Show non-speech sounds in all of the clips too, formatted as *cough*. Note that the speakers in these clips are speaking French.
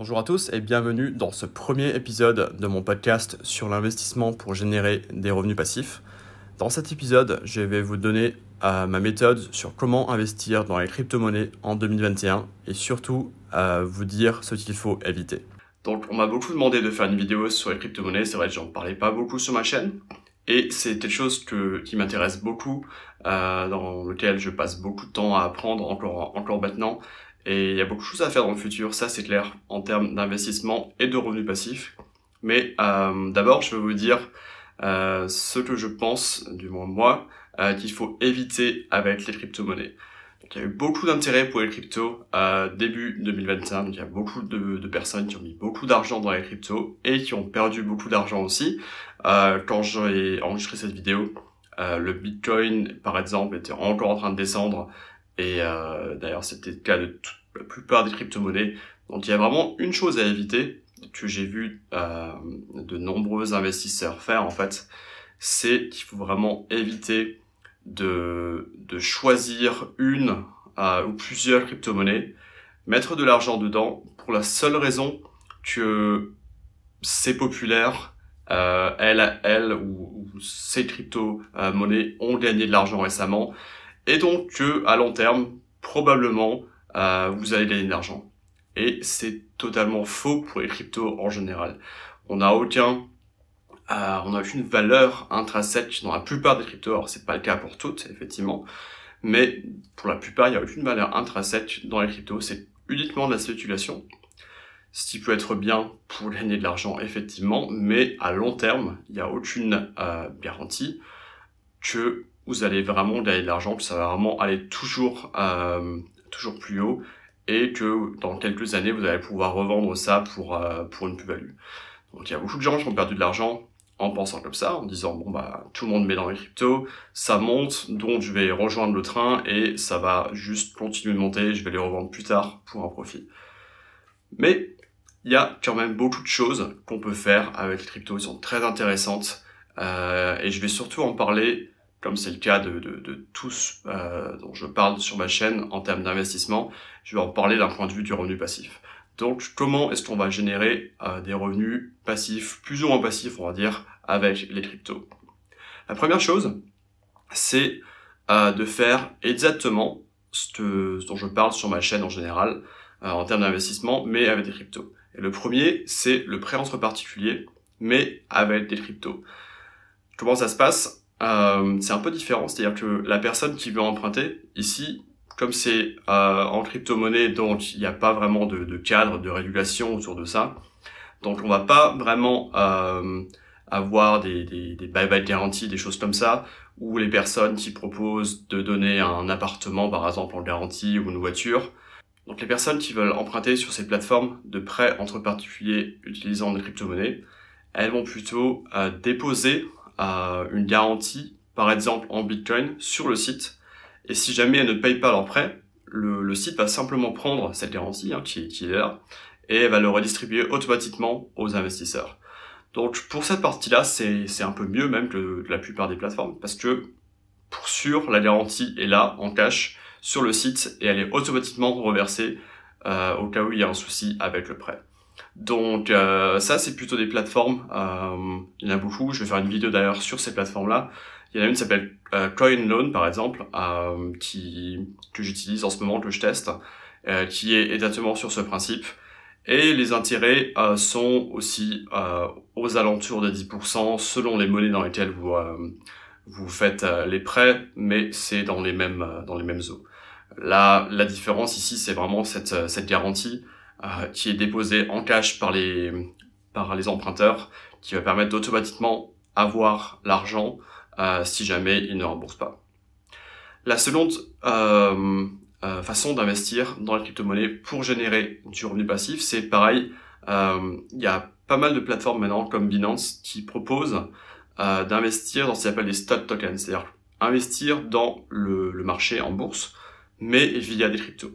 Bonjour à tous et bienvenue dans ce premier épisode de mon podcast sur l'investissement pour générer des revenus passifs. Dans cet épisode, je vais vous donner euh, ma méthode sur comment investir dans les crypto-monnaies en 2021 et surtout euh, vous dire ce qu'il faut éviter. Donc on m'a beaucoup demandé de faire une vidéo sur les crypto-monnaies, c'est vrai que j'en parlais pas beaucoup sur ma chaîne et c'est quelque chose qui m'intéresse beaucoup, euh, dans lequel je passe beaucoup de temps à apprendre encore, encore maintenant et il y a beaucoup de choses à faire dans le futur, ça c'est clair, en termes d'investissement et de revenus passifs. Mais euh, d'abord, je veux vous dire euh, ce que je pense, du moins moi, euh, qu'il faut éviter avec les crypto-monnaies. il y a eu beaucoup d'intérêt pour les cryptos début 2021. Donc, il y a beaucoup de, de, personnes qui ont mis beaucoup d'argent dans les cryptos et qui ont perdu beaucoup d'argent aussi. quand j'ai enregistré cette vidéo, le Bitcoin, par exemple, était encore en train de descendre et euh, d'ailleurs, c'était le cas de la plupart des crypto-monnaies. Donc il y a vraiment une chose à éviter que j'ai vu euh, de nombreux investisseurs faire en fait, c'est qu'il faut vraiment éviter de, choisir une euh, ou plusieurs crypto-monnaies, mettre de l'argent dedans pour la seule raison que c'est populaire, elle, elle ou, ou ces crypto-monnaies ont gagné de l'argent récemment et donc que à long terme, probablement, euh, vous allez gagner de l'argent. Et c'est totalement faux pour les cryptos en général. On n'a aucun, euh, on n'a aucune valeur intrinsèque dans la plupart des cryptos. Alors c'est pas le cas pour toutes, effectivement, mais pour la plupart, il n'y a aucune valeur intrinsèque dans les cryptos. C'est uniquement de la spéculation, ce qui peut être bien pour gagner de l'argent, effectivement, mais à long terme, il n'y a aucune euh, garantie que vous allez vraiment gagner de l'argent, que ça va vraiment aller toujours, euh, toujours plus haut et que dans quelques années, vous allez pouvoir revendre ça pour, euh, pour une plus-value. Donc il y a beaucoup de gens qui ont perdu de l'argent en pensant comme ça, en disant bon bah tout le monde met dans les cryptos, ça monte, donc je vais rejoindre le train et ça va juste continuer de monter, je vais les revendre plus tard pour un profit. Mais il y a quand même beaucoup de choses qu'on peut faire avec les cryptos, ils sont très intéressantes euh, et je vais surtout en parler comme c'est le cas de, de, de tous euh, dont je parle sur ma chaîne en termes d'investissement, je vais en parler d'un point de vue du revenu passif. Donc comment est-ce qu'on va générer euh, des revenus passifs, plus ou moins passifs on va dire, avec les cryptos? La première chose, c'est euh, de faire exactement ce, dont je parle sur ma chaîne en général, euh, en termes d'investissement, mais avec des cryptos. Et le premier, c'est le prêt entre particuliers, mais avec des cryptos. Comment ça se passe? Euh, c'est un peu différent, c'est-à-dire que la personne qui veut emprunter, ici, comme c'est euh, en crypto-monnaie, donc il n'y a pas vraiment de, de, cadre de régulation autour de ça, donc on va pas vraiment euh, avoir des, des, des buy-back garanties, des choses comme ça, ou les personnes qui proposent de donner un appartement, par exemple, en garantie ou une voiture. Donc les personnes qui veulent emprunter sur ces plateformes de prêt entre particuliers utilisant des crypto-monnaies, elles vont plutôt euh, déposer une garantie, par exemple en Bitcoin, sur le site. Et si jamais elles ne payent pas leur prêt, le, site va simplement prendre cette garantie hein, qui, est là et va le redistribuer automatiquement aux investisseurs. Donc pour cette partie-là, c'est un peu mieux même que la plupart des plateformes parce que pour sûr, la garantie est là en cash sur le site et elle est automatiquement reversée euh, au cas où il y a un souci avec le prêt. Donc euh, ça, c'est plutôt des plateformes. Euh, il y en a beaucoup. Je vais faire une vidéo d'ailleurs sur ces plateformes-là. Il y en a une qui s'appelle euh, CoinLoan, par exemple, euh, qui, que j'utilise en ce moment, que je teste, euh, qui est exactement sur ce principe. Et les intérêts sont aussi aux alentours de 10% selon les monnaies dans lesquelles vous, vous faites les prêts, mais c'est dans les mêmes, dans les mêmes eaux. Là, la différence ici, c'est vraiment cette, cette garantie euh, qui est déposé en cash par les, par les emprunteurs, qui va permettre d'automatiquement avoir l'argent euh, si jamais ils ne remboursent pas. La seconde euh, euh façon d'investir dans la crypto-monnaie pour générer du revenu passif, c'est pareil, il y a pas mal de plateformes maintenant comme Binance qui proposent d'investir dans ce qu'on appelle les stock tokens, c'est-à-dire investir dans le, le marché en bourse, mais via des cryptos.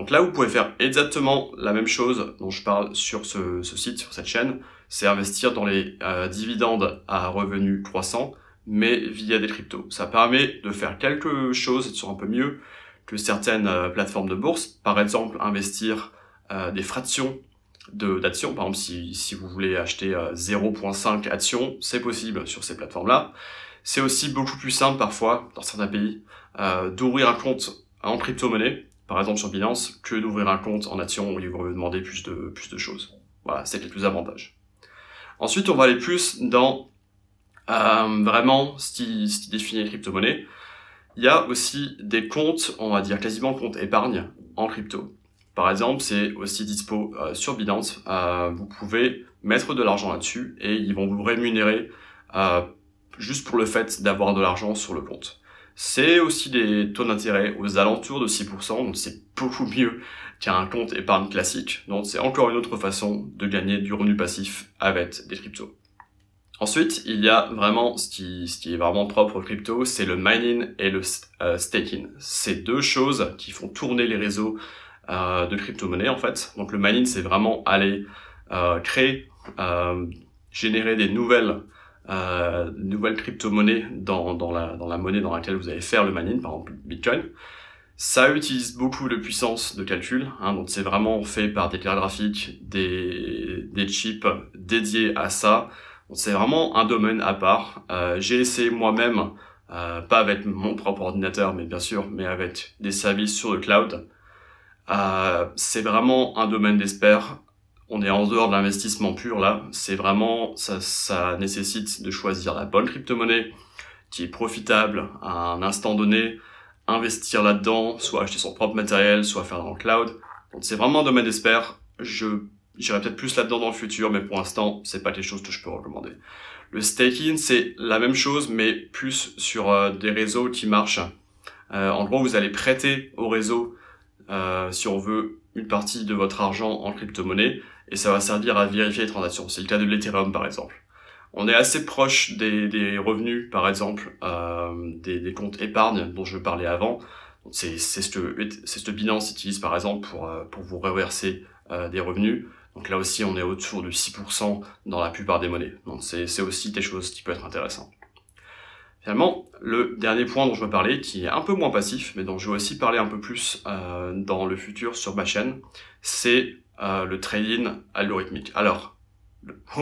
Donc là, vous pouvez faire exactement la même chose dont je parle sur ce, site, sur cette chaîne, c'est investir dans les euh, dividendes à revenus croissants, mais via des cryptos. Ça permet de faire quelque chose sur un peu mieux que certaines euh, plateformes de bourse. Par exemple, investir euh, des fractions d'actions. Par exemple, si, si, vous voulez acheter 0.5 actions, c'est possible sur ces plateformes-là. C'est aussi beaucoup plus simple parfois, dans certains pays, d'ouvrir un compte en crypto-monnaie, par exemple sur Binance, que d'ouvrir un compte en actions où ils vont vous demander plus de, plus de choses. Voilà, c'est les plus avantages. Ensuite, on va aller plus dans euh, vraiment ce qui, ce qui définit les crypto-monnaies. Il y a aussi des comptes, on va dire quasiment comptes épargne en crypto. Par exemple, c'est aussi dispo euh, sur Binance. Euh, vous pouvez mettre de l'argent là-dessus et ils vont vous rémunérer euh, juste pour le fait d'avoir de l'argent sur le compte. C'est aussi des taux d'intérêt aux alentours de 6%, donc c'est beaucoup mieux qu'un compte épargne classique. Donc c'est encore une autre façon de gagner du revenu passif avec des cryptos. Ensuite, il y a vraiment ce qui, ce qui est vraiment propre aux crypto, c'est le mining et le euh, staking. C'est deux choses qui font tourner les réseaux euh, de crypto-monnaies en fait. Donc le mining, c'est vraiment aller euh, créer, générer des nouvelles euh, nouvelles crypto-monnaies dans, dans, la, dans la monnaie dans laquelle vous allez faire le mining, par exemple Bitcoin. Ça utilise beaucoup de puissance de calcul, hein, donc c'est vraiment fait par des cartes graphiques, des, des chips dédiés à ça. C'est vraiment un domaine à part. Euh, J'ai essayé moi-même, euh, pas avec mon propre ordinateur, mais bien sûr, mais avec des services sur le cloud. Euh, c'est vraiment un domaine d'espère on est en dehors de l'investissement pur là. C'est vraiment, ça, ça nécessite de choisir la bonne crypto-monnaie qui est profitable à un instant donné, investir là-dedans, soit acheter son propre matériel, soit faire dans le cloud. Donc c'est vraiment un domaine d'espère. Je j'irai peut-être plus là-dedans dans le futur, mais pour l'instant, c'est pas quelque chose que je peux recommander. Le staking, c'est la même chose, mais plus sur euh, des réseaux qui marchent. Euh, en gros, vous allez prêter au réseau, euh, si on veut, une partie de votre argent en crypto-monnaie et ça va servir à vérifier les transactions. C'est le cas de l'Ethereum par exemple. On est assez proche des, des revenus, par exemple, euh, des, des, comptes épargne dont je parlais avant. C'est ce que ce que Binance utilise par exemple pour euh, pour vous reverser euh, des revenus. Donc là aussi, on est autour de 6% dans la plupart des monnaies. Donc c'est aussi des choses qui peuvent être intéressantes. Finalement, le dernier point dont je veux parler, qui est un peu moins passif, mais dont je vais aussi parler un peu plus euh, dans le futur sur ma chaîne, c'est euh, le trading algorithmique. Alors, *laughs*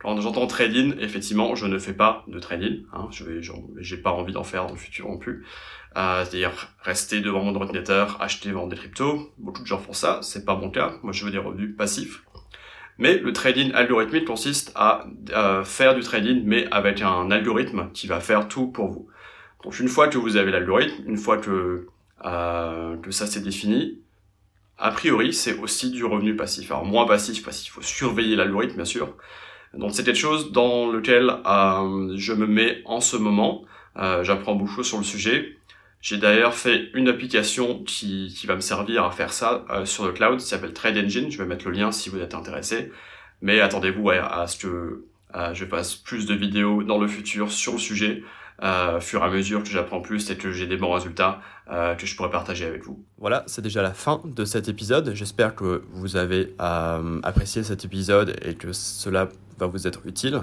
quand j'entends trading, effectivement, je ne fais pas de trading. Hein, je vais, j'ai pas envie d'en faire dans le futur non plus. Euh, c'est-à-dire rester devant mon ordinateur, acheter, vendre des cryptos. Beaucoup de gens font ça, c'est pas mon cas. Moi, je veux des revenus passifs. Mais le trading algorithmique consiste à faire du trading, mais avec un algorithme qui va faire tout pour vous. Donc une fois que vous avez l'algorithme, une fois que, euh, que ça s'est défini, a priori, c'est aussi du revenu passif. Alors moins passif parce qu'il faut surveiller l'algorithme, bien sûr. Donc c'est quelque chose dans lequel euh, je me mets en ce moment. Euh, J'apprends beaucoup sur le sujet. J'ai d'ailleurs fait une application qui, va me servir à faire ça euh, sur le cloud, qui s'appelle Trade Engine. Je vais mettre le lien si vous êtes intéressé. Mais attendez-vous à ce que je fasse plus de vidéos dans le futur sur le sujet euh, fur et à mesure que j'apprends plus et que j'ai des bons résultats euh, que je pourrais partager avec vous. Voilà, c'est déjà la fin de cet épisode. J'espère que vous avez euh, apprécié cet épisode et que cela va vous être utile.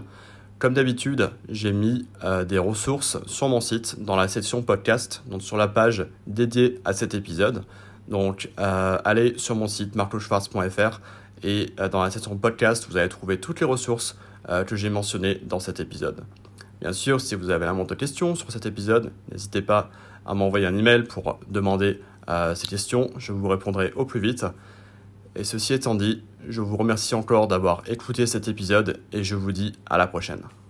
Comme d'habitude, j'ai mis euh, des ressources sur mon site dans la section podcast, donc sur la page dédiée à cet épisode. Donc allez sur mon site marcoschwartz.fr et dans la section podcast, vous allez trouver toutes les ressources que j'ai mentionnées dans cet épisode. Bien sûr, si vous avez un monte de questions sur cet épisode, n'hésitez pas à m'envoyer un email pour demander euh, ces questions. Je vous répondrai au plus vite. Et ceci étant dit, je vous remercie encore d'avoir écouté cet épisode et je vous dis à la prochaine.